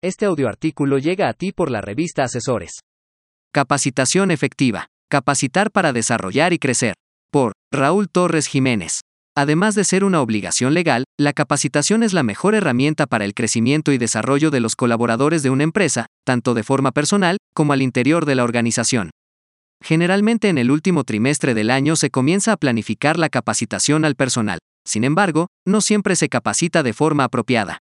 Este audioartículo llega a ti por la revista Asesores. Capacitación efectiva. Capacitar para desarrollar y crecer. Por Raúl Torres Jiménez. Además de ser una obligación legal, la capacitación es la mejor herramienta para el crecimiento y desarrollo de los colaboradores de una empresa, tanto de forma personal como al interior de la organización. Generalmente en el último trimestre del año se comienza a planificar la capacitación al personal. Sin embargo, no siempre se capacita de forma apropiada.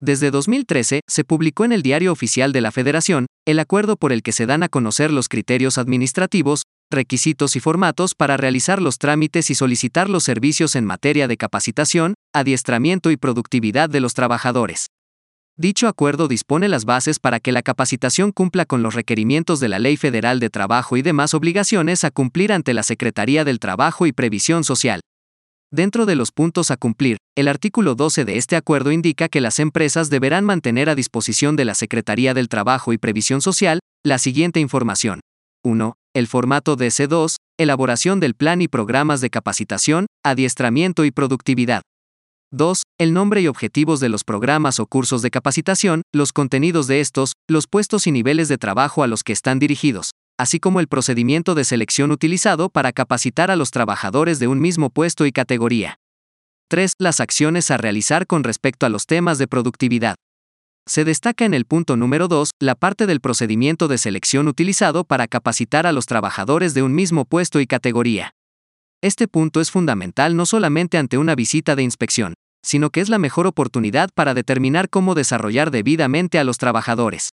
Desde 2013, se publicó en el Diario Oficial de la Federación el acuerdo por el que se dan a conocer los criterios administrativos, requisitos y formatos para realizar los trámites y solicitar los servicios en materia de capacitación, adiestramiento y productividad de los trabajadores. Dicho acuerdo dispone las bases para que la capacitación cumpla con los requerimientos de la Ley Federal de Trabajo y demás obligaciones a cumplir ante la Secretaría del Trabajo y Previsión Social. Dentro de los puntos a cumplir, el artículo 12 de este acuerdo indica que las empresas deberán mantener a disposición de la Secretaría del Trabajo y Previsión Social la siguiente información. 1. El formato DC2, elaboración del plan y programas de capacitación, adiestramiento y productividad. 2. El nombre y objetivos de los programas o cursos de capacitación, los contenidos de estos, los puestos y niveles de trabajo a los que están dirigidos así como el procedimiento de selección utilizado para capacitar a los trabajadores de un mismo puesto y categoría. 3. Las acciones a realizar con respecto a los temas de productividad. Se destaca en el punto número 2 la parte del procedimiento de selección utilizado para capacitar a los trabajadores de un mismo puesto y categoría. Este punto es fundamental no solamente ante una visita de inspección, sino que es la mejor oportunidad para determinar cómo desarrollar debidamente a los trabajadores.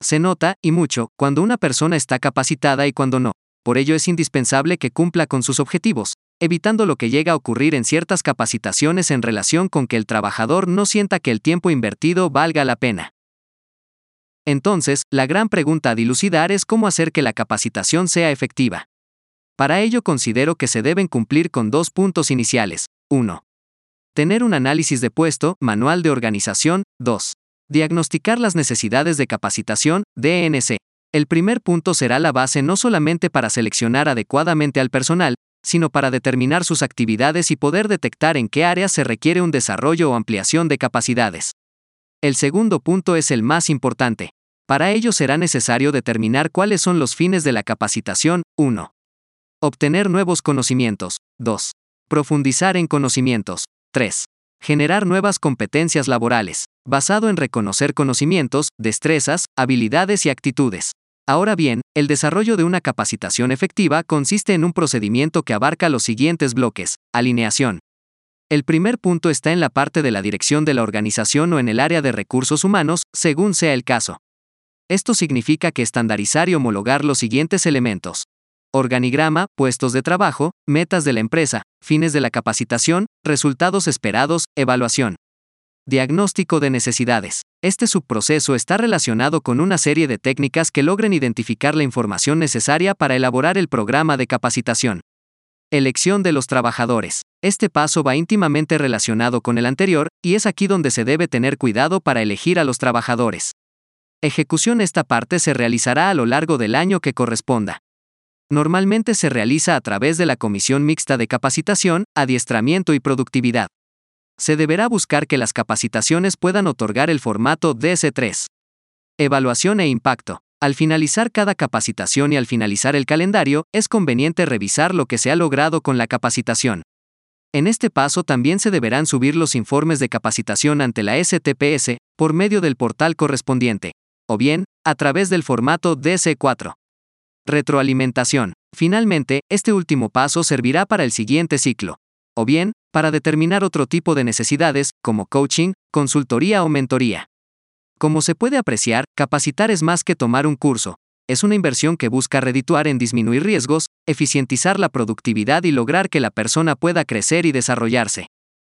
Se nota, y mucho, cuando una persona está capacitada y cuando no. Por ello es indispensable que cumpla con sus objetivos, evitando lo que llega a ocurrir en ciertas capacitaciones en relación con que el trabajador no sienta que el tiempo invertido valga la pena. Entonces, la gran pregunta a dilucidar es cómo hacer que la capacitación sea efectiva. Para ello considero que se deben cumplir con dos puntos iniciales. 1. Tener un análisis de puesto, manual de organización. 2. Diagnosticar las necesidades de capacitación, DNC. El primer punto será la base no solamente para seleccionar adecuadamente al personal, sino para determinar sus actividades y poder detectar en qué áreas se requiere un desarrollo o ampliación de capacidades. El segundo punto es el más importante. Para ello será necesario determinar cuáles son los fines de la capacitación. 1. Obtener nuevos conocimientos. 2. Profundizar en conocimientos. 3. Generar nuevas competencias laborales, basado en reconocer conocimientos, destrezas, habilidades y actitudes. Ahora bien, el desarrollo de una capacitación efectiva consiste en un procedimiento que abarca los siguientes bloques. Alineación. El primer punto está en la parte de la dirección de la organización o en el área de recursos humanos, según sea el caso. Esto significa que estandarizar y homologar los siguientes elementos. Organigrama, puestos de trabajo, metas de la empresa, fines de la capacitación, resultados esperados, evaluación. Diagnóstico de necesidades. Este subproceso está relacionado con una serie de técnicas que logren identificar la información necesaria para elaborar el programa de capacitación. Elección de los trabajadores. Este paso va íntimamente relacionado con el anterior, y es aquí donde se debe tener cuidado para elegir a los trabajadores. Ejecución esta parte se realizará a lo largo del año que corresponda. Normalmente se realiza a través de la Comisión Mixta de Capacitación, Adiestramiento y Productividad. Se deberá buscar que las capacitaciones puedan otorgar el formato DS3. Evaluación e impacto. Al finalizar cada capacitación y al finalizar el calendario, es conveniente revisar lo que se ha logrado con la capacitación. En este paso también se deberán subir los informes de capacitación ante la STPS, por medio del portal correspondiente, o bien, a través del formato DC4. Retroalimentación. Finalmente, este último paso servirá para el siguiente ciclo. O bien, para determinar otro tipo de necesidades, como coaching, consultoría o mentoría. Como se puede apreciar, capacitar es más que tomar un curso. Es una inversión que busca redituar en disminuir riesgos, eficientizar la productividad y lograr que la persona pueda crecer y desarrollarse.